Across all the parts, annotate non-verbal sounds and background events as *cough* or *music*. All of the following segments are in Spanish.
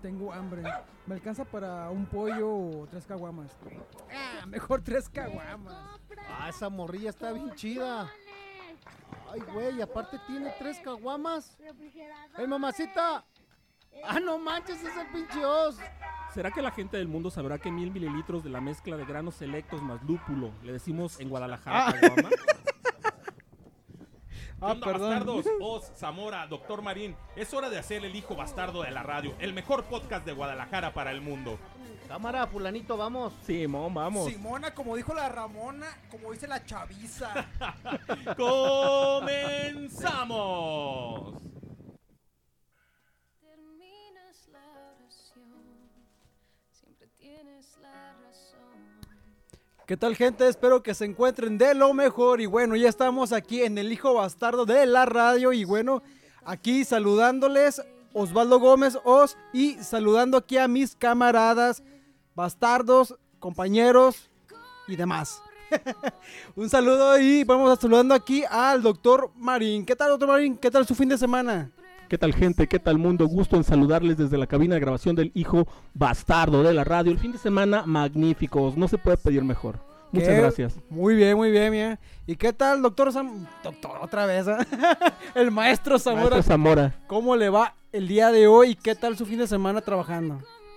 Tengo hambre. ¿Me alcanza para un pollo o tres caguamas? Ah, mejor tres caguamas. Ah, esa morrilla está bien chida. Ay, güey, aparte tiene tres caguamas. ¡Ey, mamacita! ¡Ah, no manches, es el pinche os! ¿Será que la gente del mundo sabrá que mil mililitros de la mezcla de granos selectos más lúpulo le decimos en Guadalajara Ah, onda, perdón. bastardos? Oz, Zamora, Doctor Marín. Es hora de hacer el hijo bastardo de la radio, el mejor podcast de Guadalajara para el mundo. Cámara, fulanito, vamos. Simón, vamos. Simona, como dijo la Ramona, como dice la chaviza. *laughs* ¡Comenzamos! Terminas la oración, siempre. ¿Qué tal gente? Espero que se encuentren de lo mejor y bueno, ya estamos aquí en el hijo bastardo de la radio y bueno, aquí saludándoles Osvaldo Gómez Os y saludando aquí a mis camaradas, bastardos, compañeros y demás. *laughs* Un saludo y vamos a saludando aquí al doctor Marín. ¿Qué tal doctor Marín? ¿Qué tal su fin de semana? ¿Qué tal gente? ¿Qué tal mundo? Gusto en saludarles desde la cabina de grabación del hijo bastardo de la radio. El fin de semana magníficos, no se puede pedir mejor. Muchas ¿Qué? gracias. Muy bien, muy bien, bien. ¿Y qué tal, doctor Sam? Doctor, otra vez. ¿eh? *laughs* el maestro Zamora. Maestro Zamora. ¿Cómo le va el día de hoy? ¿Qué tal su fin de semana trabajando?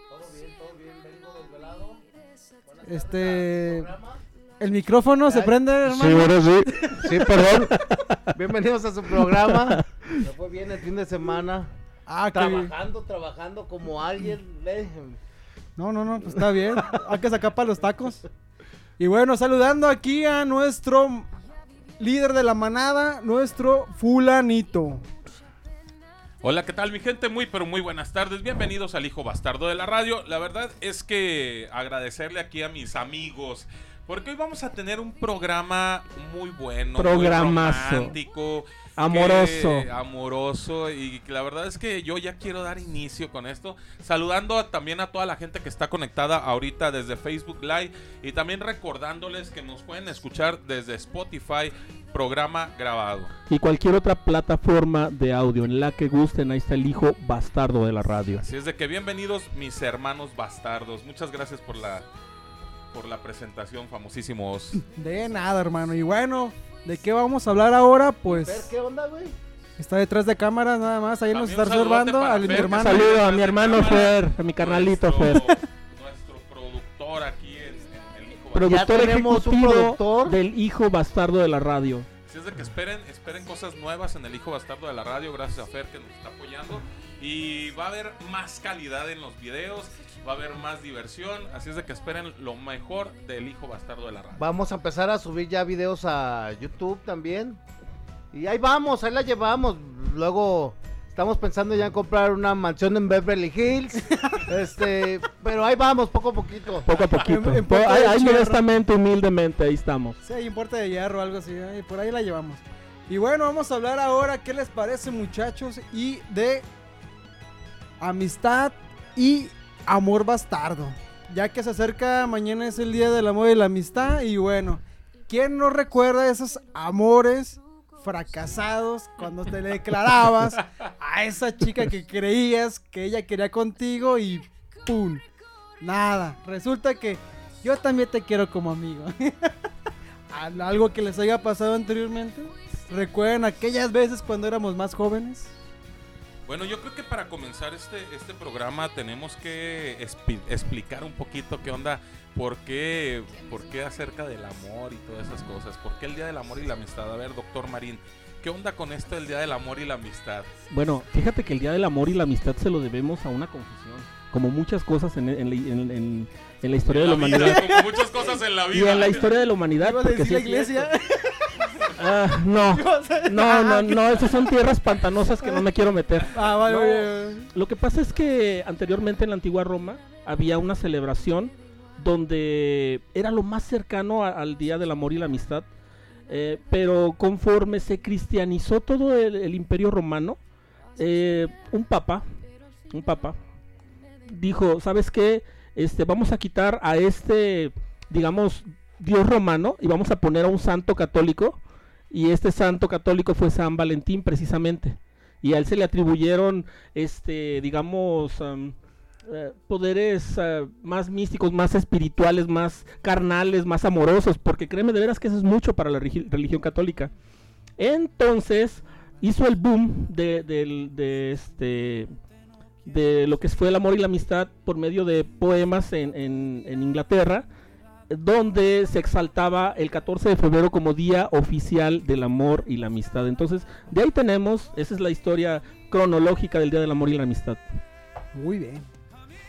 Todo bien, todo bien, vengo desvelado. Este. ¿El micrófono se Ay, prende, Sí, hermano? ahora sí. *laughs* Sí, perdón. Bienvenidos a su programa. Me fue bien el fin de semana. Ah. Trabajando, trabajando como alguien. No, no, no, pues está bien. Hay que sacar para los tacos. Y bueno, saludando aquí a nuestro líder de la manada, nuestro fulanito. Hola, ¿qué tal mi gente? Muy, pero muy buenas tardes. Bienvenidos al hijo bastardo de la radio. La verdad es que agradecerle aquí a mis amigos. Porque hoy vamos a tener un programa muy bueno, Programazo. muy romántico, Amoroso. que- amoroso y la verdad es que yo ya quiero dar inicio con esto, saludando a- también a toda la gente que está conectada ahorita desde Facebook Live y también recordándoles que nos pueden escuchar desde Spotify, programa grabado. Y cualquier otra plataforma de audio en la que gusten, ahí está el hijo bastardo de la radio. Así es de que bienvenidos mis hermanos bastardos. Muchas gracias por la por la presentación, famosísimos. De nada, hermano. Y bueno, ¿de qué vamos a hablar ahora? Fer, Pues ¿qué onda, güey? está detrás de cámaras nada más. Ahí nos También está un saludote observando a mi Fer, hermano. está Saludo a mi hermano Fer, a mi carnalito nuestro- Fer. Nuestro productor aquí en, en el hijo Productor tenemos un ejecutivo productor. del hijo bastardo de la radio. Así es de que esperen, esperen cosas nuevas en el hijo bastardo de la radio, gracias a Fer que nos está apoyando. Y va a haber más calidad en los videos, va a haber más diversión. Así es de que esperen lo mejor del hijo bastardo de la radio. Vamos a empezar a subir ya videos a YouTube también. Y ahí vamos, ahí la llevamos. Luego estamos pensando ya en comprar una mansión en Beverly Hills. *laughs* este, pero ahí vamos, poco a poquito. Poco a poquito. En- en Puerta ahí, ahí modestamente, humildemente, ahí estamos. Sí, hay importe de hierro o algo así, ¿eh? por ahí la llevamos. Y bueno, vamos a hablar ahora, ¿qué les parece muchachos? Y de amistad y amor bastardo. Ya que se acerca, mañana es el día del amor y la amistad. Y bueno, ¿quién no recuerda esos amores fracasados cuando te le declarabas a esa chica que creías que ella quería contigo y ¡pum! Nada, resulta que yo también te quiero como amigo. *laughs* ¿Al- ¿Algo que les haya pasado anteriormente? ¿Recuerdan aquellas veces cuando éramos más jóvenes? Bueno, yo creo que para comenzar este, este programa tenemos que explicar un poquito qué onda, por qué, por qué acerca del amor y todas esas cosas, por qué el Día del Amor y la Amistad. A ver, doctor Marín, ¿qué onda con esto del Día del Amor y la Amistad? Bueno, fíjate que el Día del Amor y la Amistad se lo debemos a una confusión. Como muchas cosas en, en la- en- en- en la historia de la vida, humanidad. como muchas cosas en la Y vida. en la historia de la humanidad. ¿Ibas a decir la es iglesia? Ah, *laughs* no, no, no, no, esas son tierras pantanosas que no me quiero meter. Ah, vale, No. vale. Lo que pasa es que anteriormente en la antigua Roma había una celebración donde era lo más cercano a- al Día del Amor y la Amistad, eh, pero conforme se cristianizó todo el, el imperio romano, eh, un papa, un papa, dijo, ¿sabes qué? Este, vamos a quitar a este, digamos, dios romano y vamos a poner a un santo católico y este santo católico fue San Valentín precisamente y a él se le atribuyeron este digamos am, eh, poderes eh, más místicos, más espirituales, más carnales, más amorosos, porque créeme de veras que eso es mucho para la religión católica. Entonces hizo el boom de, de este de lo que fue el amor y la amistad por medio de poemas en- en Inglaterra, donde se exaltaba el 14 de febrero como día oficial del amor y la amistad. Entonces, de ahí tenemos, esa es la historia cronológica del Día del Amor y la Amistad. Muy bien.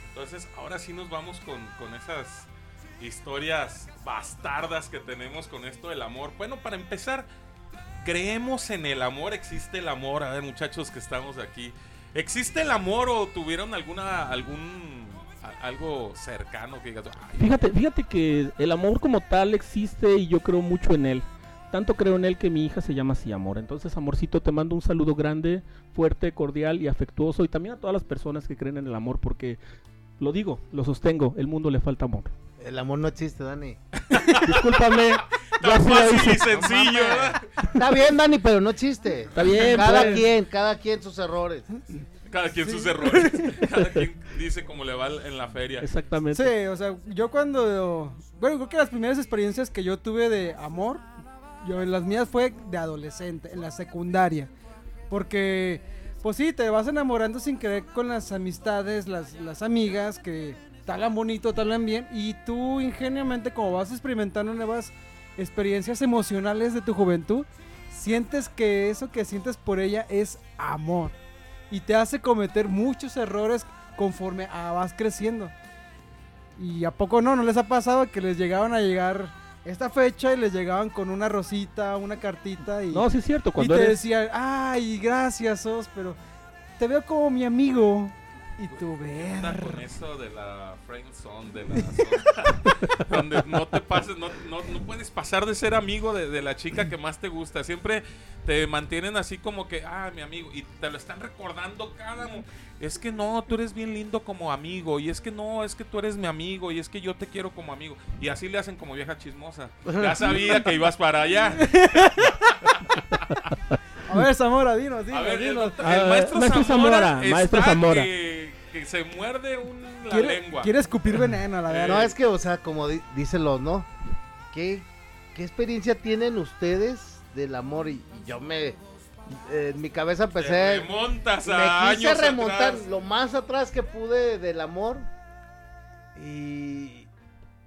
Entonces, ahora sí nos vamos con, con esas historias bastardas que tenemos con esto del amor. Bueno, para empezar, ¿creemos en el amor? ¿Existe el amor? A ver, muchachos que estamos aquí. ¿Existe el amor o tuvieron alguna algún algo cercano que digas, "Ay, Fíjate, fíjate que el amor como tal existe y yo creo mucho en él. Tanto creo en él que mi hija se llama así amor. Entonces, amorcito, te mando un saludo grande, fuerte, cordial y afectuoso. Y también a todas las personas que creen en el amor, porque lo digo, lo sostengo, el mundo le falta amor. El amor no existe, Dani. *laughs* Discúlpame. *laughs* Tan fácil y sencillo. Está bien, Dani, pero no existe. Está bien, Cada pues. quien, cada quien sus errores. Cada quien sus errores. *laughs* Cada quien dice cómo le va en la feria. Exactamente. Sí, o sea, yo cuando... Bueno, creo que las primeras experiencias que yo tuve de amor, yo las mías fue de adolescente, en la secundaria. Porque, pues sí, te vas enamorando sin querer con las amistades, las, las amigas que te hablan bonito, te hablan bien. Y tú ingenuamente, como vas experimentando nuevas experiencias emocionales de tu juventud, sientes que eso que sientes por ella es amor. Y te hace cometer muchos errores conforme a- vas creciendo. Y a poco no, no les ha pasado que les llegaban a llegar esta fecha y les llegaban con una rosita, una cartita y, No, sí es cierto. y Cuando te eres, decían, ay, gracias, Sos, pero te veo como mi amigo. Y tú, Anda ver. con eso de la friend zone, de la zona, *laughs* donde no te pases, no, no, no puedes pasar de ser amigo de, de la chica que más te gusta. Siempre te mantienen así como que, ah, mi amigo, y te lo están recordando cada. Es que no, tú eres bien lindo como amigo, y es que no, es que tú eres mi amigo, y es que yo te quiero como amigo. Y así le hacen como vieja chismosa. Ya *laughs* sabía que ibas para allá. A ver, Zamora, dinos, dinos, A ver, el, dinos. doctor- el maestro, maestro Zamora, Zamora, maestro Zamora. Que, que se muerde un, la Quiere, lengua. quiere escupir veneno, la verdad. No, es que, o sea, como di- dicen los, ¿no? ¿Qué, ¿Qué experiencia tienen ustedes del amor? Y, y yo me. eh, en mi cabeza Te empecé. remontas a Me quise años remontar atrás. lo más atrás que pude del amor. Y.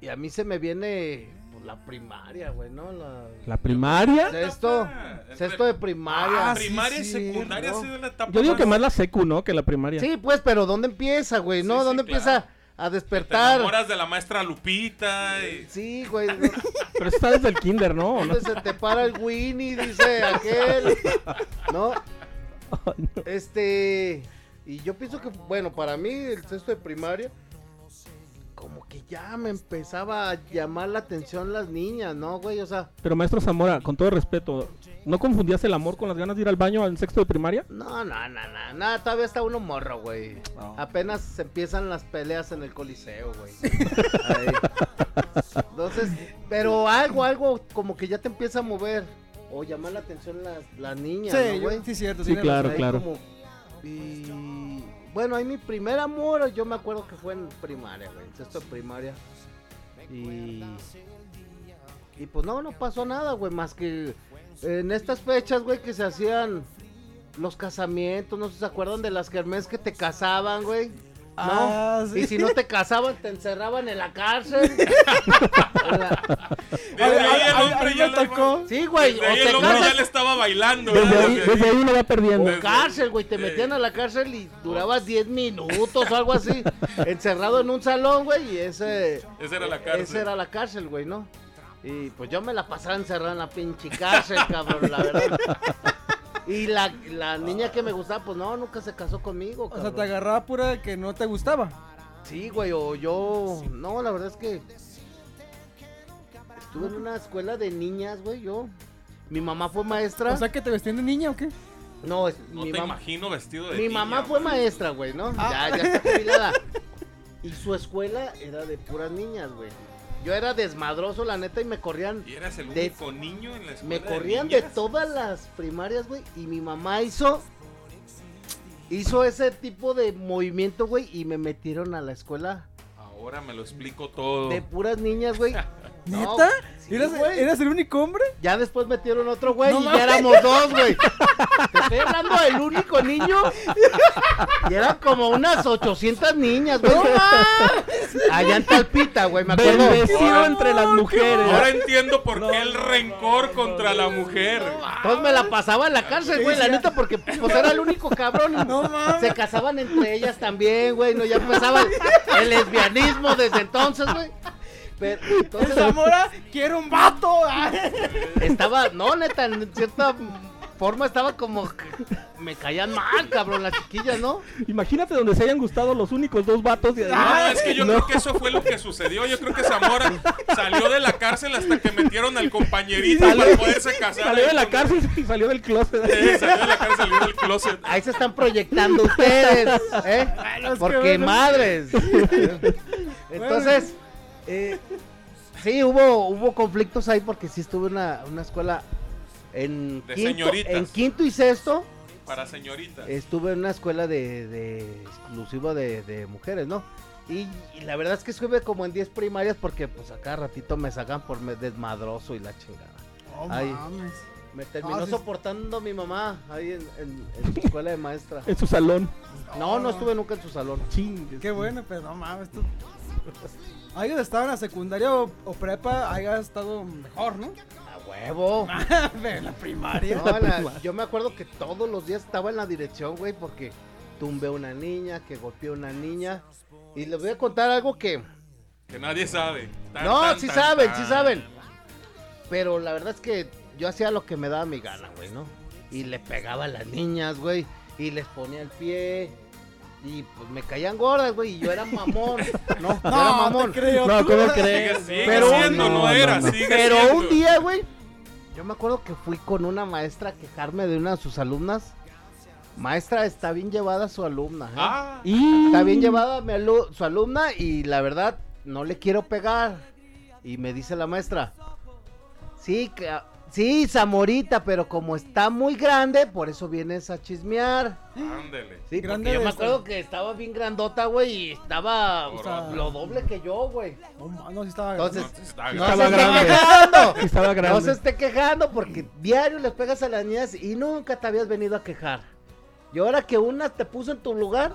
Y a mí se me viene. Pues, la primaria, güey, ¿no? La, la primaria. sexto. Sexto de primaria. Ah, sí, Primaria y sí, secundaria ¿no? ha sido la etapa Yo digo que más la secu, ¿no? Que la primaria. Sí, pues, pero ¿dónde empieza, güey? ¿No? Sí, sí, ¿Dónde claro. empieza a Te despertar? enamoras de la maestra Lupita. y- Sí, güey. ¿no? *laughs* Pero eso está desde el kinder, ¿no? ¿O no? ¿Dónde se te para el Winnie? Dice aquel. *laughs* ¿No? Este. Y yo pienso que, bueno, para mí, el sexto de primaria, que ya me empezaba a llamar la atención las niñas, ¿no, güey? O sea, Pero maestro Zamora, con todo respeto, ¿no confundías el amor con las ganas de ir al baño en sexto de primaria? no, no, no, no, no, todavía está uno morro, güey. No. Apenas se empiezan las peleas en el coliseo, güey. Entonces, pero algo, algo como que ya te empieza a mover. O llamar la atención las, las niñas, Sí, ¿no, yo- güey? sí, cierto. Sí, claro. como- y bueno, ahí mi primer amor, yo me acuerdo que fue en primaria, güey, en sexto de primaria. Y y pues no, no pasó nada, güey, más que en estas fechas, güey, que se hacían los casamientos, no sé si se acuerdan de las kermés que te casaban, güey. ¿No? Ah, sí. Y si no te casaban, te encerraban en la cárcel. *laughs* Desde ya. Sí, güey, desde o ahí te el hombre ya casas le estaba bailando. Desde ahí, desde ahí uno va perdiendo. O cárcel, güey, te metían a la cárcel y durabas 10 minutos o algo así, encerrado en un salón, güey, y ese, Esa era la cárcel. esa era la cárcel, güey, ¿no? Y pues yo me la pasaba encerrada en la pinche cárcel, cabrón, la verdad. *laughs* Y la, la niña que me gustaba, pues no, nunca se casó conmigo, O sea, te agarraba pura que no te gustaba. Sí, güey, o yo, no, la verdad es que estuve en una escuela de niñas, güey, yo. Mi mamá fue maestra. O sea, que te vestían de niña o qué? no, es, No mi te mamá. imagino vestido de Mi niña, mamá fue man. maestra, güey, ¿no? Ah. Ya, ya está jubilada. Y su escuela era de puras niñas, güey. Yo era desmadroso, la neta, y me corrían Y eras el De- único niño en la escuela. Me corrían de todas las primarias, güey. Y mi mamá hizo. Hizo ese tipo de movimiento, güey. Y me metieron a la escuela Ahora me lo explico todo. de puras niñas, güey. *laughs* No, ¿Neta? sí, ¿Eras, güey. ¿Eras el único hombre? Ya después metieron otro güey No y mames. ya éramos dos, güey. *laughs* Estoy hablando del único niño. Y eran como unas 800 niñas, güey. Allá en Talpita, güey, me acuerdo. Bendecido entre las mujeres. Ahora entiendo por qué el rencor contra la mujer. Entonces me la pasaba en la cárcel, güey, la neta, porque pues era el único cabrón. No mames. Se casaban entre ellas también, güey, no, ya empezaba el, lesbianismo desde entonces, güey. Pero entonces Zamora, quiero un vato. estaba, no, neta, en cierta forma estaba como que me caían mal, cabrón, las chiquillas, ¿no? Imagínate donde se hayan gustado los únicos dos vatos. Y No, es que yo creo que eso fue lo que sucedió. Yo creo que Zamora salió de la cárcel hasta que metieron al compañerito Salió- para poderse casar. Salió de la con- cárcel y salió del closet. Eh, salió de la cárcel, salió del closet. Ahí se están proyectando ustedes, ¿eh? que Porque bueno. madres. Entonces, eh, sí, hubo, hubo conflictos ahí porque sí estuve en una, una escuela en De quinto, señoritas. en quinto y sexto. Para señoritas. Estuve en una escuela de, de exclusiva de, de mujeres, ¿no? Y, y la verdad es que estuve como en 10 primarias porque pues a cada ratito me sacan por desmadroso y la chingada. Oh, Ay. mames. Me terminó Ah, sí. soportando mi mamá ahí en, en, en su escuela de maestra. En su salón. No, no estuve nunca en su salón. Chingues. Qué bueno, pero no mames. Tú... Hayas estado en la secundaria o, o prepa, hayas estado mejor, ¿no? Huevo. *laughs* En la primaria. No, la- yo me acuerdo que todos los días estaba en la dirección, güey, porque tumbé a una niña, que golpeé a una niña. Y les voy a contar algo que... Que nadie sabe. Tan, No, tan, sí tan, saben, tan. sí saben. Pero la verdad es que yo hacía lo que me daba mi gana, güey, ¿no? Y le pegaba a las niñas, güey. Y les ponía el pie. Y pues me caían gordas, güey. Y yo era mamón. No, yo era No, mamón. te creo. No. ¿cómo Sigue, crees? sigue Pero siendo, un- no, no, era, no, no. sigue Pero siendo. un día, güey, yo me acuerdo que fui con una maestra a quejarme de una de sus alumnas. Maestra, está bien llevada su alumna. ¿eh? Ah, Y... Está bien llevada mi alu- su alumna y la verdad no le quiero pegar. Y me dice la maestra, sí, que- sí, Zamorita, pero como está muy grande, por eso vienes a chismear. ándele. Sí, Grande porque yo me acuerdo que estaba bien grandota, güey, y estaba O sea, lo doble que yo, güey. No, no, sí estaba Entonces, No, está no Estaba se esté grande. quejando. Estaba No grande. se esté quejando porque diario les pegas a las niñas y nunca te habías venido a quejar. Y ahora que una te puso en tu lugar.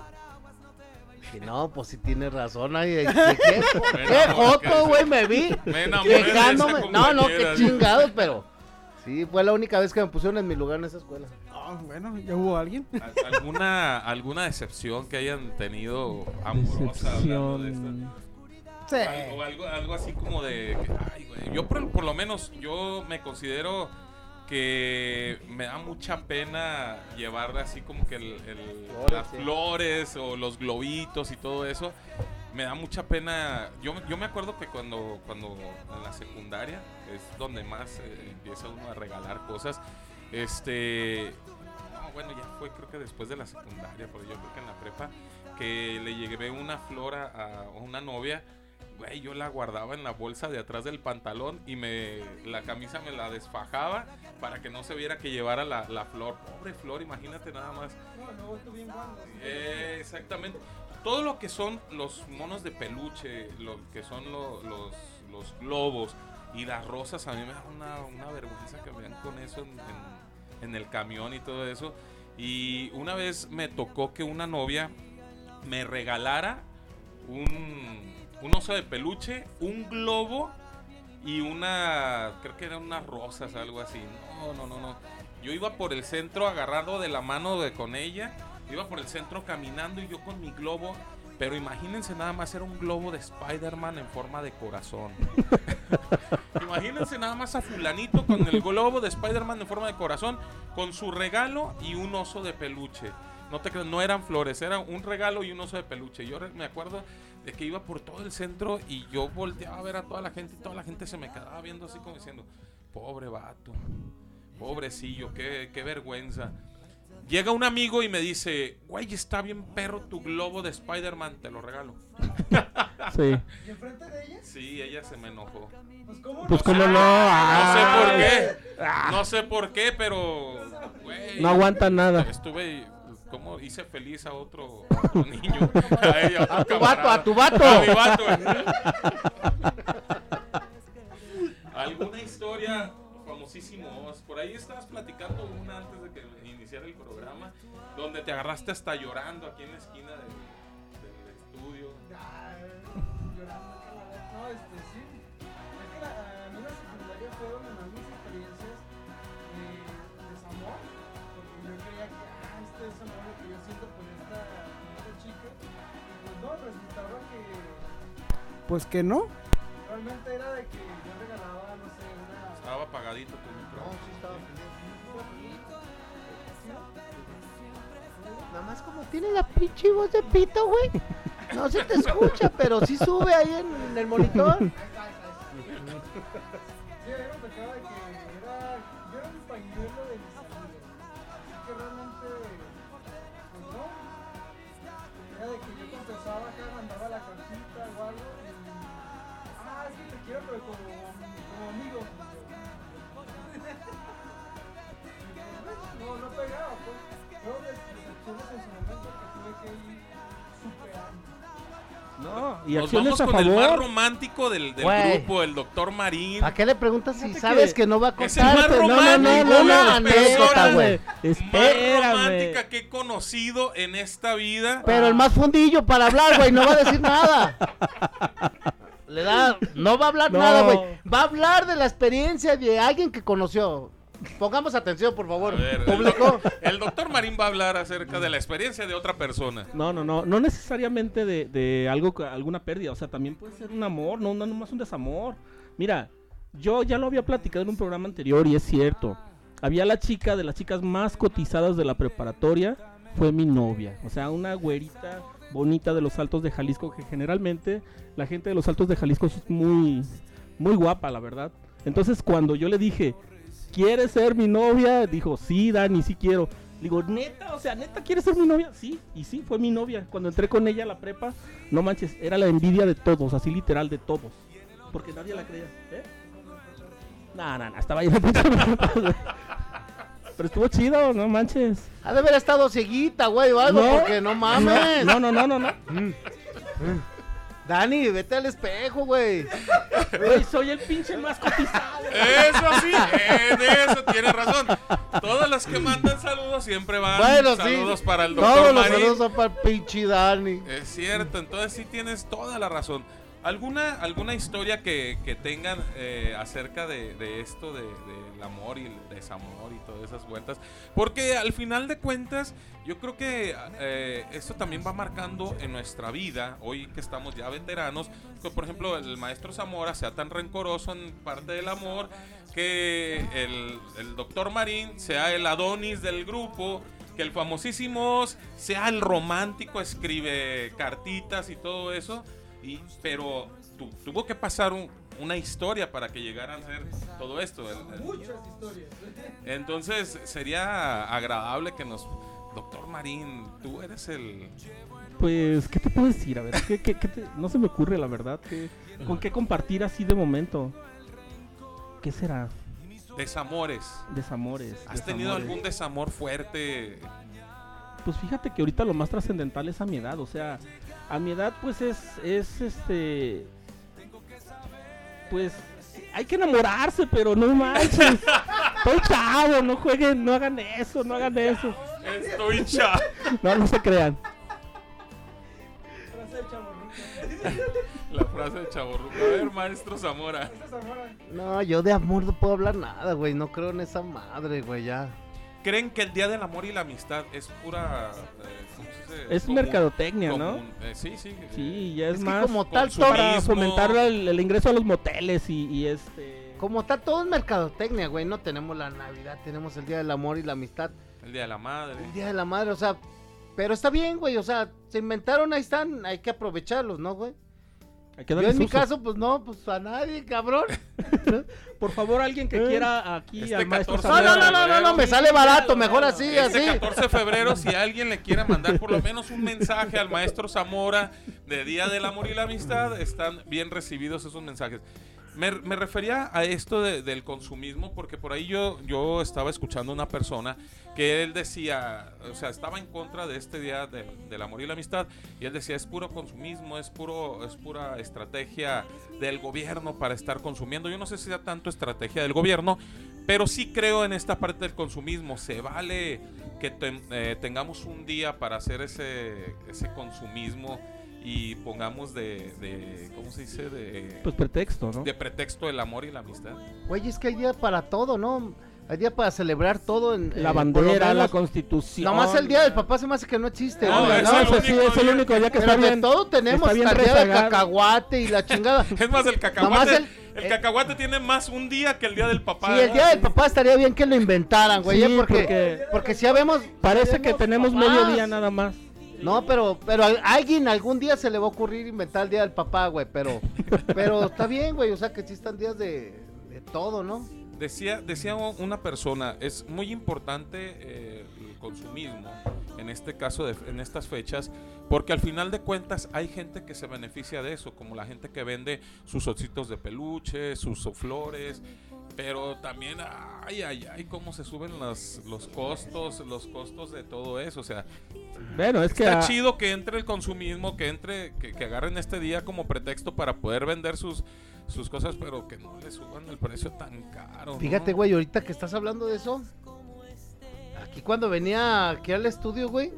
Y no, pues sí tienes razón. Ay, ¿qué, qué, *laughs* que- joto, güey, me vi Me quejándome. No, no, qué chingados, pero sí, fue la única vez que me pusieron en mi lugar en esa escuela. Ah, bueno, ya hubo alguien. ¿Al- ¿Alguna, ¿Alguna decepción que hayan tenido amorosa hablando de esta? Decepción. Sí. Algo, algo, algo así como de. que, ay, güey, Yo, por, por lo menos, yo me considero que me da mucha pena llevar así como que el, el- Flores, las sí. flores o los globitos y todo eso. Me da mucha pena. Yo, yo me acuerdo que cuando, cuando en la secundaria, es donde más eh, empieza uno a regalar cosas, este. No, bueno, ya fue creo que después de la secundaria, porque yo creo que en la prepa, que le llevé una flor a, a una novia. Güey, yo la guardaba en la bolsa de atrás del pantalón y me la camisa me la desfajaba para que no se viera que llevara la, la flor. Pobre flor, imagínate nada más. Eh, exactamente. Todo lo que son los monos de peluche, lo que son lo- los, los globos y las rosas, a mí me da una, una vergüenza que vean con eso en, en- en el camión y todo eso. Y una vez me tocó que una novia me regalara un, un oso de peluche, un globo y una, creo que eran unas rosas, algo así. No, no, no, no. Yo iba por el centro agarrado de la mano de, con ella, iba por el centro caminando y yo con mi globo. Pero imagínense nada más, era un globo de Spider-Man en forma de corazón. *laughs* imagínense nada más a fulanito con el globo de Spider-Man en forma de corazón, con su regalo y un oso de peluche. No te creas, no eran flores, era un regalo y un oso de peluche. Yo me acuerdo de que iba por todo el centro y yo volteaba a ver a toda la gente y toda la gente se me quedaba viendo así como diciendo, pobre vato, pobrecillo, qué, qué vergüenza. Llega un amigo y me dice, güey, está bien perro tu globo de Spider-Man, te lo regalo. *laughs* Sí. ¿Y enfrente de ella? Sí, ella se me enojó. Pues cómo Pues no? como no. No sé por Ay. qué. No sé por qué, pero. güey, No aguanta nada. Estuve. ¿Cómo hice feliz a otro, a otro niño? A, ella, A otro tu vato, a tu vato. A mi vato. ¿Alguna historia famosísimos? Por ahí estabas platicando una antes de el programa, donde te agarraste hasta llorando aquí en la esquina del, del estudio. Ay, llorando. No, este, sí. Es que la, mí la secundaria fue donde más mis experiencias de desamor. Porque yo creía que, ah, este desamor lo que yo siento por esta, por esta chica. Y pues no, resultaba que. Pues que no. Realmente era de que yo regalaba, no sé, una. Estaba apagadito tu Nada más como tiene la pinche voz de pito, güey. No se te escucha, pero sí sube ahí en, en el monitor. Sí, a y Nos acciones vamos a con el más favor. romántico del, del Güey. grupo, el doctor Marín. ¿Para qué le preguntas si Fíjate sabes que que no va a es el más contarte? No, no, no, romántico, no, no, anécdota, persona, güey. más Espérame. romántica que he conocido en esta vida. Pero el más fundillo para hablar, güey, no va a decir nada. *laughs* Le da, no va a hablar No. nada, güey. Va a hablar de la experiencia de alguien que conoció. Pongamos atención, por favor, ver, el, público. el doctor Marín va a hablar acerca de la experiencia de otra persona. No, no, no, no necesariamente de, de algo, alguna pérdida, o sea, también puede ser un amor, no, no nomás un desamor. Mira, yo ya lo había platicado en un programa anterior y es cierto. Había la chica de las chicas más cotizadas de la preparatoria, fue mi novia, o sea, una güerita bonita de los Altos de Jalisco que generalmente la gente de los Altos de Jalisco es muy muy guapa, la verdad. Entonces, cuando yo le dije, ¿quieres ser mi novia? Dijo, sí, Dani, sí quiero. Digo, neta, o sea, neta, ¿quieres ser mi novia? Sí, y sí, fue mi novia. Cuando entré con ella a la prepa, no manches, era la envidia de todos, así literal de todos. Porque nadie la creía. ¿Eh? No, no, no, estaba ahí en la puta prepa, güey. Pero estuvo chido, no manches. Ha de haber estado cieguita, güey, o algo, No. porque no mames. No, no, no, no, no. Dani, vete al espejo, güey. Güey, soy el pinche más cotizado. Eso sí, en eso tiene razón. Todas las que mandan saludos siempre van Bueno, sí. saludos para el doctor Todos los Marín. saludos son para el pinche Dani. Es cierto, entonces sí tienes toda la razón. ¿Alguna, alguna historia que, que tengan eh, acerca de, de esto, de- del amor y el desamor y todas esas vueltas? Porque al final de cuentas, yo creo que eh, esto también va marcando en nuestra vida, hoy que estamos ya veteranos, que por ejemplo el maestro Zamora sea tan rencoroso en parte del amor, que el, el doctor Marín sea el Adonis del grupo, que el famosísimo sea el romántico, escribe cartitas y todo eso, y, pero tu- tuvo que pasar un- una historia para que llegaran a ser todo esto. el- el- Muchas historias. entonces sería agradable que nos... Doctor Marín, tú eres el... Pues, ¿qué te puedo decir? A ver, ¿qué, qué- qué te- no se me ocurre, la verdad. ¿qué- ¿Con qué compartir así de momento? ¿Qué será? Desamores. Desamores. ¿Has tenido algún desamor fuerte? Pues fíjate que ahorita lo más trascendental es a mi edad, o sea, a mi edad pues es, es este, pues hay que enamorarse, pero no manches, estoy chavo, no jueguen, no hagan eso, no hagan eso, Estoy cha. no, no se crean. La frase de chaborruco. A ver, maestro Zamora. No, yo de amor no puedo hablar nada, güey. No creo en esa madre, güey, ya. ¿Creen que el Día del Amor y la Amistad es pura... eh, ¿cómo se dice? Es Común- mercadotecnia, ¿no? Eh, sí, sí. Sí, ya es, Es que más como tal, para fomentar el, el ingreso a los moteles y, y este... como tal, todo es mercadotecnia, güey. No tenemos la Navidad, tenemos el Día del Amor y la Amistad. El Día de la Madre. El Día de la Madre, o sea, pero está bien, güey. O sea, se inventaron, ahí están, hay que aprovecharlos, ¿no, güey? Hay que Yo en mi caso, pues no, pues a nadie, cabrón. *laughs* Por favor, alguien que quiera aquí Este al maestro 14 No, no, no, no, no, no, me sale barato, mejor así, Este así. 14 de febrero, si alguien le quiere mandar por lo *laughs* menos un mensaje al maestro Zamora de Día del Amor y la Amistad, están bien recibidos esos mensajes. Me, refería a esto de- del consumismo porque por ahí yo, yo estaba escuchando a una persona que él decía, o sea, estaba en contra de este Día del, del Amor y la Amistad y él decía, es puro consumismo, es, puro, es pura estrategia del gobierno para estar consumiendo. Yo no sé si sea tanto estrategia del gobierno, pero sí creo en esta parte del consumismo. Se vale que eh, tengamos un día para hacer ese, ese consumismo y pongamos de, de ¿cómo se dice? De, Pues pretexto, ¿no? de pretexto el amor y la amistad. Güey, es que hay día para todo, ¿no? Hay día para celebrar todo en La eh, bandera, la constitución. Nomás el día del papá se me hace que no existe. No, ¿no? es el No, único es el único día que Pero está de bien. todo tenemos, está bien día del cacahuate y la chingada. *laughs* Es más, el Nomás cacahuate, el- el, eh, cacahuate tiene más un día que el día del papá. Sí, el día del papá estaría bien que lo inventaran, güey, Sí, ¿eh? porque, porque porque si habemos... Parece que tenemos papás. medio día nada más. No, pero, pero a alguien algún día se le va a ocurrir inventar el día del papá, güey, pero, pero está bien, güey, o sea que existan días de, todo, ¿no? Decía, decía una persona, es muy importante eh, el consumismo, en este caso, de- en estas fechas, porque al final de cuentas hay gente que se beneficia de eso, como la gente que vende sus ositos de peluche, sus flores, pero también, ay, ay, ay, cómo se suben las, los costos, los costos de todo eso, o sea, Bueno, es que está chido que entre el consumismo, que entre, que, que agarren este día como pretexto para poder vender sus, sus cosas, pero que no le suban el precio tan caro. ¿no? Fíjate, güey, ahorita que estás hablando de eso, aquí cuando venía aquí al estudio, güey,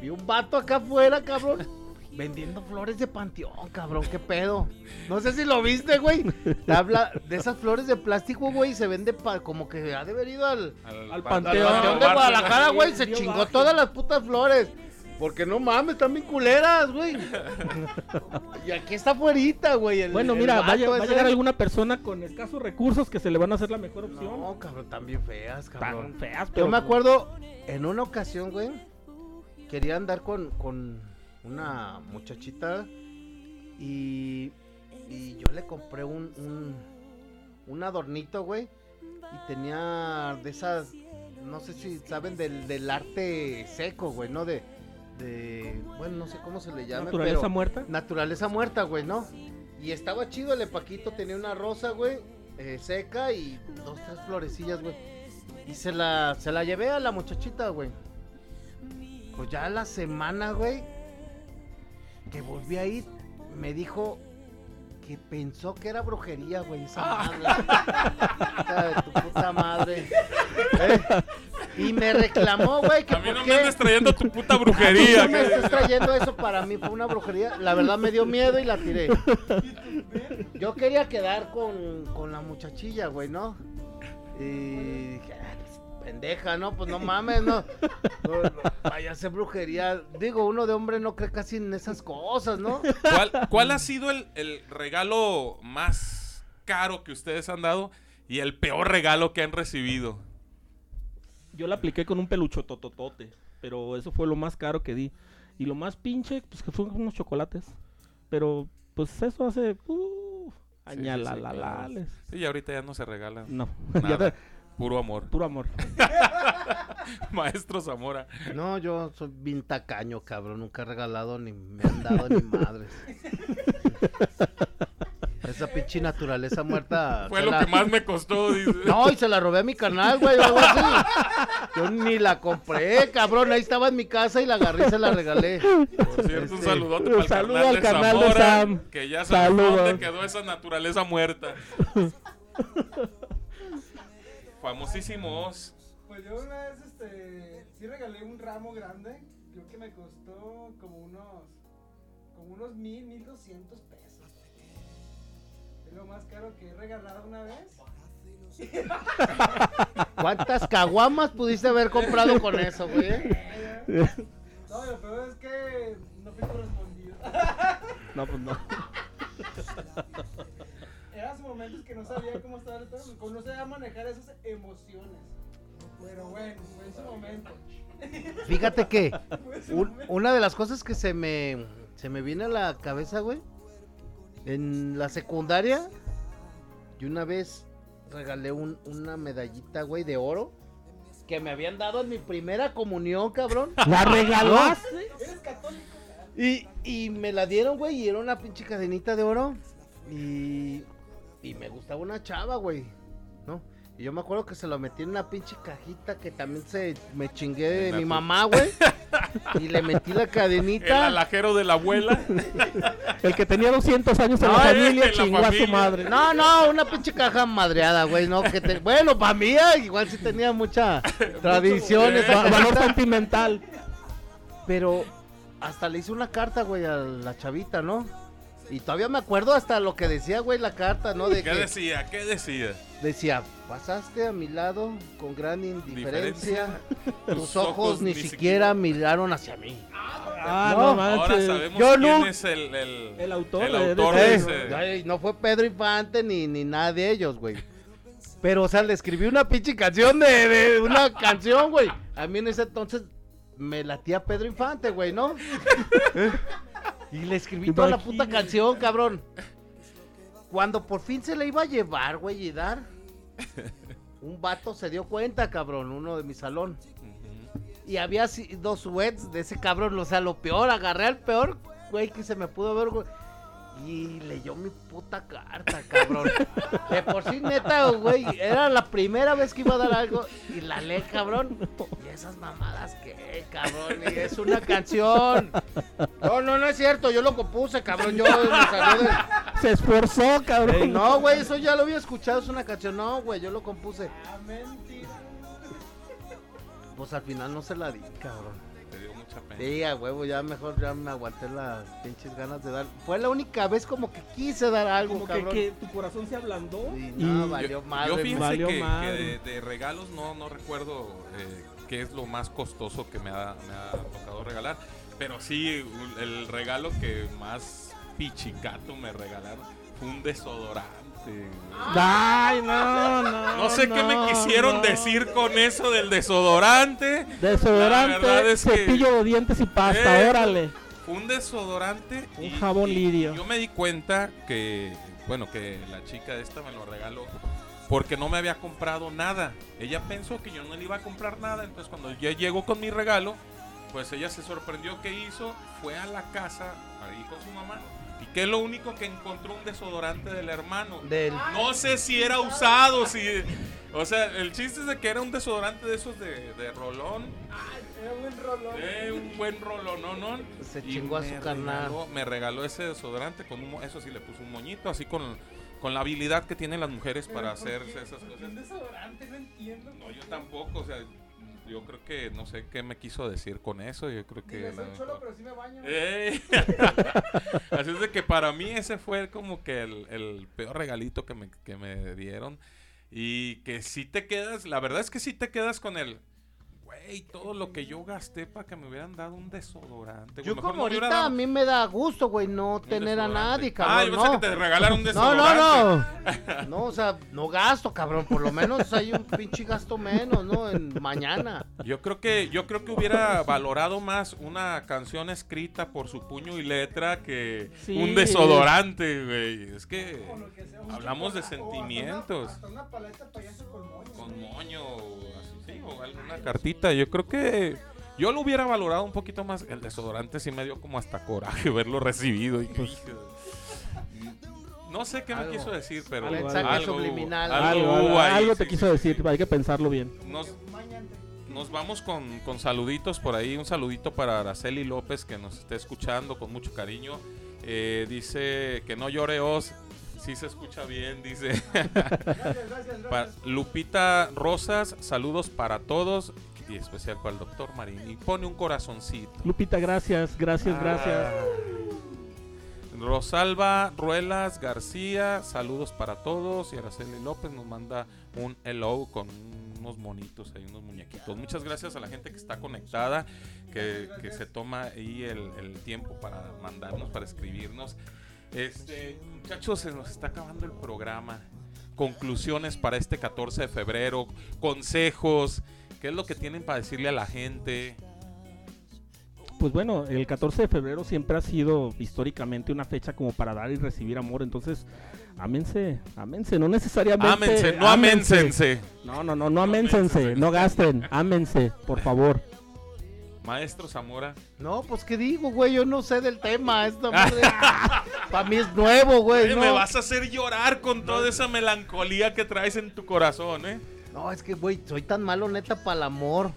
vi un vato acá afuera, cabrón, vendiendo flores de panteón, cabrón, qué pedo. No sé si lo viste, güey. Habla de esas flores de plástico, güey, se vende pa- como que ha de haber ido al, al, Al pan- panteón. panteón de Guadalajara, güey, se chingó baje. todas las putas flores. Porque no mames, están bien culeras, güey. *laughs* y aquí está afuerita, güey. el- Bueno, mira, vaya, va a llegar alguna persona con escasos recursos que se le van a hacer la mejor opción. No, cabrón, están bien feas, cabrón. Tan feas, pero Yo me acuerdo en una ocasión, güey, quería andar con, con una muchachita y, y yo le compré un, un, un adornito, güey, y tenía de esas, no sé si saben del, del arte seco, güey, ¿no? De, de, bueno, no sé cómo se le llama, naturaleza pero muerta. naturaleza muerta, güey, ¿no? Y estaba chido el epaquito, tenía una rosa, güey, eh, seca y dos, tres florecillas, güey. Y se la, se la llevé a la muchachita, güey. Pues ya la semana, güey, que volví a ir, me dijo que pensó que era brujería, güey, esa madre. Hija de tu puta madre. Eh, Y me reclamó, güey, que A mí no qué... me andes trayendo tu puta brujería. *laughs* no me estás trayendo eso para mí, fue una brujería. La verdad me dio miedo y la tiré. Yo quería quedar con, con la muchachilla, güey, ¿no? Y dije, "Ah, pendeja, ¿no? Pues no mames, no. No, no, Vaya a ser brujería. Digo, uno de hombre no cree casi en esas cosas, ¿no? ¿Cuál, cuál ha sido el, el regalo más caro que ustedes han dado y el peor regalo que han recibido? Yo la apliqué con un pelucho tototote, pero eso fue lo más caro que di. Y lo más pinche, pues que fueron unos chocolates. Pero, pues eso hace... Uh, Sí, sí, sí, añalalales. Sí, y ahorita ya no se regalan. No, Nada. ya *laughs* te- Puro amor. puro amor. *laughs* Maestro Zamora. No, yo soy bien tacaño, cabrón. Nunca he regalado ni me han dado ni madres. *laughs* Esa pinche naturaleza muerta. Fue lo la- que más me costó. dice. *laughs* No, y se la robé a mi canal, güey, o algo así. Yo ni la compré, cabrón. Ahí estaba en mi casa y la agarré y se la regalé. Por cierto, un Este, saludote para el saludo canal, al de, canal de Zamora, Sam. Que ya sabe Saludos. dónde quedó esa naturaleza muerta. Famosísimos. Pues yo una vez, este, sí regalé un ramo grande, creo que me costó como unos, como unos mil, mil doscientos pesos. Es lo más caro que he regalado una vez. *laughs* ¿Cuántas caguamas pudiste haber comprado con eso, güey? No, lo peor es que no fui correspondido. No, pues no. *laughs* Momentos que no sabía cómo estaba el pedo, como no sabía manejar esas emociones. Pero bueno, fue en su momento. Fíjate que *laughs* un- una de las cosas que se me, se me viene a la cabeza, güey, En la secundaria, y una vez regalé un- una medallita, güey, de oro. Que me habían dado en mi primera comunión, cabrón. *laughs* ¿La regalaste? Y, y me la dieron, güey, y era una pinche cadenita de oro. Y, y me gustaba una chava, güey, ¿no? Y yo me acuerdo que se lo metí en una pinche cajita que también se me chingué de mi mamá, güey. y le metí la El cadenita. alajero de la abuela. *laughs* El que tenía 200 años en No, la eh, familia en la chingó a su madre. No, no, una pinche caja madreada, güey, no, que te... Bueno, para mí, ah, igual sí tenía mucha *laughs* tradición esa valor sentimental. Pero hasta le hice una carta, güey, a la chavita, ¿no? Y todavía me acuerdo hasta lo que decía, güey, la carta, ¿no? De ¿Qué que decía? ¿Qué decía? decía, pasaste a mi lado con gran indiferencia. Tus Tus ojos ni siquiera miraron hacia mí. Ah, No, no, Ahora manches. sabemos Yo quién no- es el, el, El autor el de- de autor ese- de Eh, ese- ay, no fue Pedro Infante ni, ni nada de ellos, güey. Pero, o sea, le escribí una pinche canción de, de una canción, güey. A mí en ese entonces me latía Pedro Infante, güey, ¿no? *laughs* y le escribí toda la puta canción, cabrón. Cuando por fin se la iba a llevar, güey, y dar, un vato se dio cuenta, cabrón, uno de mi salón. Y había dos sweats de ese cabrón, o sea, lo peor, agarré al peor, güey, que se me pudo ver, güey. Y leyó mi puta carta, cabrón. De por sí, neta, güey, era la primera vez que iba a dar algo y la lee, cabrón. Y esas mamadas, ¿qué, cabrón? Y es una canción. No, no, no es cierto, yo lo compuse, cabrón. Yo me salió de... Se esforzó, cabrón. Ey, no, güey, eso ya lo había escuchado, es una canción. No, güey, yo lo compuse. Pues al final no se la di, cabrón. Pena. Sí, a huevo, ya mejor ya me aguanté las pinches ganas de dar. Fue la única vez como que quise dar algo, Como que, cabrón. que tu corazón se ablandó. Y y- no, valió Yo, madre. yo fíjense Valió que, que madre. de, de regalos no, no recuerdo eh, qué es lo más costoso que me ha, me ha tocado regalar. Pero sí, el regalo que más pichicato me regalaron fue un desodorante. Ay, no, no. No sé qué me quisieron no. decir con eso del desodorante. Desodorante, es que- cepillo de dientes y pasta, Eh, órale. Un desodorante. Un jabón lirio. Yo me di cuenta que, bueno, que la chica esta me lo regaló porque no me había comprado nada. Ella pensó que yo no le iba a comprar nada. Entonces, cuando yo llego con mi regalo, pues ella se sorprendió que hizo. Fue a la casa, ahí con su mamá. Y que lo único que encontró un desodorante del hermano. Del... No sé si era usado, si. O sea, el chiste es de que era un desodorante de esos de, de rolón. Eh, un buen rolón, no, no. Se Y chingó a su carnal. Me regaló ese desodorante con un, mo- eso sí le puso un moñito, así con, con la habilidad que tienen las mujeres para hacerse esas cosas. desodorante? No entiendo. No, yo tampoco, o sea, yo creo que no sé qué me quiso decir con eso, yo creo que... la mejor- pero sí me baño. ¡Ey! *laughs* Así es de que para mí ese fue como que el, el peor regalito que me, que me dieron. Y que si te quedas, la verdad es que si te quedas con el, güey, todo lo que yo gasté para que me hubieran dado un desodorante. Yo como no a mí me da gusto, güey, no tener a nadie, cabrón. Ah, yo pensé no. que te regalaron un No, desodorante. no, no. No, o sea, no gasto, cabrón. Por lo menos hay un pinche gasto menos, ¿no? En mañana. Yo creo que yo creo que hubiera valorado más una canción escrita por su puño y letra que Sí. un desodorante, güey. Es que hablamos de sentimientos. Hasta una paleta payaso con moño. O alguna cartita. Yo creo que yo lo hubiera valorado un poquito más. El desodorante sí me dio como hasta coraje *laughs* verlo recibido. Y, hijo, no sé qué me quiso decir, pero algo, subliminal. algo Algo, hubo algo, ahí, algo te sí. quiso decir, hay que pensarlo bien. Nos, nos vamos con, con saluditos por ahí. Un saludito para Araceli López que nos esté escuchando con mucho cariño. Eh, dice que no llore Oz. Sí se escucha bien, dice. Pa- Lupita Rosas, saludos para todos y especial para el doctor Marín. Y pone un corazoncito. Lupita, gracias, gracias, gracias. Rosalba Ruelas García, saludos para todos. Y Araceli López nos manda un hello con unos monitos ahí, unos muñequitos. Muchas gracias a la gente que está conectada, que, que se toma ahí el, el tiempo para mandarnos, para escribirnos. Este, muchachos, se nos está acabando el programa. Conclusiones para este 14 de febrero, consejos, qué es lo que tienen para decirle a la gente. pues bueno, el 14 de febrero siempre ha sido históricamente una fecha como para dar y recibir amor, entonces ámense, ámense, no necesariamente. Ámense, no ámense. aménsense. No, no, no, no aménsense, no gasten, ámense, por favor. Maestro Zamora. No, pues qué digo, güey, yo no sé del tema. Esto *laughs* para mí es nuevo, güey. No. Me vas a hacer llorar con toda esa melancolía que traes en tu corazón, ¿eh? No, es que, güey, soy tan malo, neta, para el amor.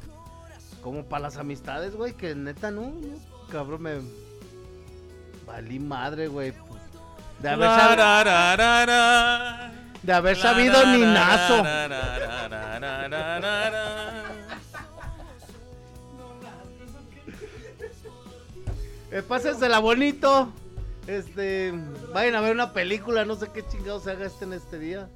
Como para las amistades, güey, que neta, no, no, cabrón, me... Valí madre, güey. De haber, sab- de haber sabido ni nazo. Eh, pásensela bonito. Este, vayan a ver una película, no sé qué chingados se haga este en este día.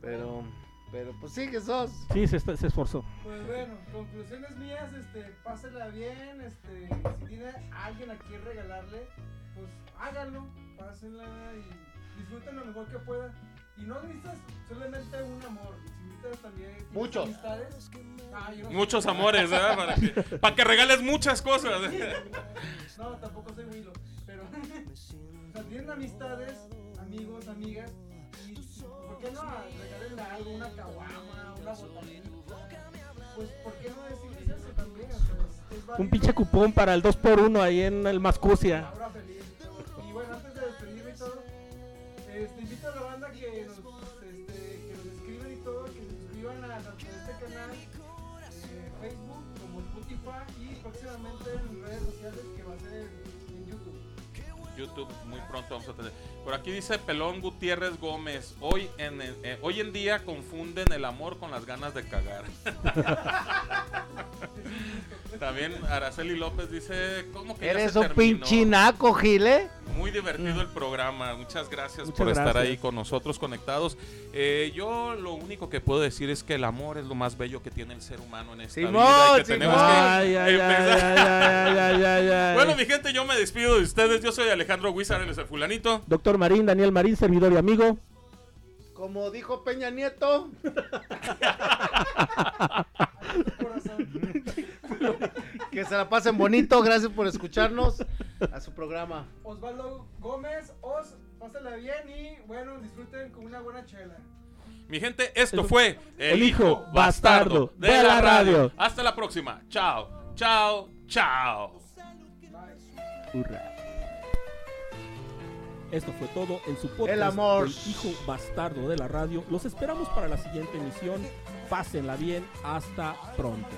Pero, pero pues sí que sos. Sí, se, está- se esforzó. Pues bueno, conclusiones mías, este, pásela bien, este, si tiene alguien a quien regalarle, pues háganlo, pásenla y disfruten lo mejor que puedan. Y no necesitas solamente un amor, si necesitas también tienes Muchos. amistades. Muchos amores, ¿verdad? Para que, para que regales muchas cosas. No, tampoco soy Willow, pero *laughs* o sea, tienen amistades, amigos, amigas, y ¿por qué no regalenle algo, una caguama, una botanita? Pues ¿por qué no decirles eso también? O sea, es- es Un pinche cupón para el 2x1 ahí en el Mascucia. Ahora feliz. YouTube muy pronto vamos a tener. Por aquí dice Pelón Gutiérrez Gómez. Hoy en, el- eh, hoy en día confunden el amor con las ganas de cagar. *laughs* También Araceli López dice, ¿cómo que ya Eres se un terminó? pinche naco, Gil, ¿eh? Muy divertido el programa. Muchas gracias Muchas por estar ahí con nosotros conectados. Eh, yo lo único que puedo decir es que el amor es lo más bello que tiene el ser humano en esta Simón, vida y que Simón. tenemos que empezar-. Bueno, mi gente, yo me despido de ustedes. Yo soy Alejandro es el fulanito. Doctor Marín, Daniel Marín, servidor y amigo. Como dijo Peña Nieto. Corazón. *laughs* Que se la pasen bonito. Gracias por escucharnos a su programa. Osvaldo Gómez, Os, pásenla bien y bueno, disfruten con una buena chela. Mi gente, esto fue El hijo bastardo de la radio. Hasta la próxima. Chao, chao, chao. Hurra. Esto fue todo en su podcast El amor. El hijo bastardo de la radio. Los esperamos para la siguiente emisión. Pásenla bien. Hasta pronto.